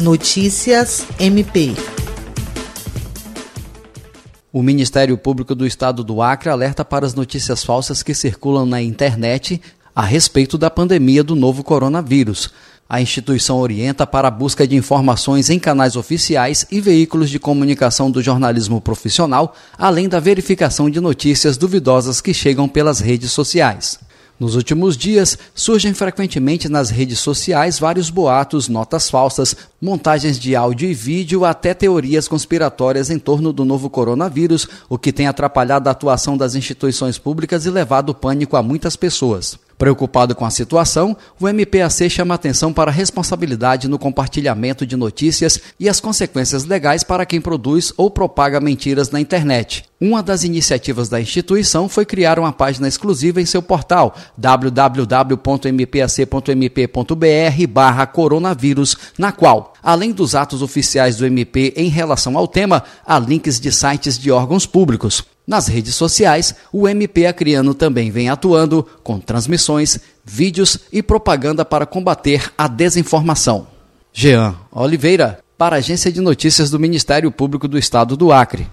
Notícias MP. O Ministério Público do Estado do Acre alerta para as notícias falsas que circulam na internet a respeito da pandemia do novo coronavírus. A instituição orienta para a busca de informações em canais oficiais e veículos de comunicação do jornalismo profissional, além da verificação de notícias duvidosas que chegam pelas redes sociais. Nos últimos dias, surgem frequentemente nas redes sociais vários boatos, notas falsas, montagens de áudio e vídeo, até teorias conspiratórias em torno do novo coronavírus, o que tem atrapalhado a atuação das instituições públicas e levado pânico a muitas pessoas. Preocupado com a situação, o MPAC chama atenção para a responsabilidade no compartilhamento de notícias e as consequências legais para quem produz ou propaga mentiras na internet. Uma das iniciativas da instituição foi criar uma página exclusiva em seu portal www.mpac.mp.br coronavírus, na qual, além dos atos oficiais do MP em relação ao tema, há links de sites de órgãos públicos. Nas redes sociais, o MP Acreano também vem atuando com transmissões, vídeos e propaganda para combater a desinformação. Jean Oliveira, para a Agência de Notícias do Ministério Público do Estado do Acre.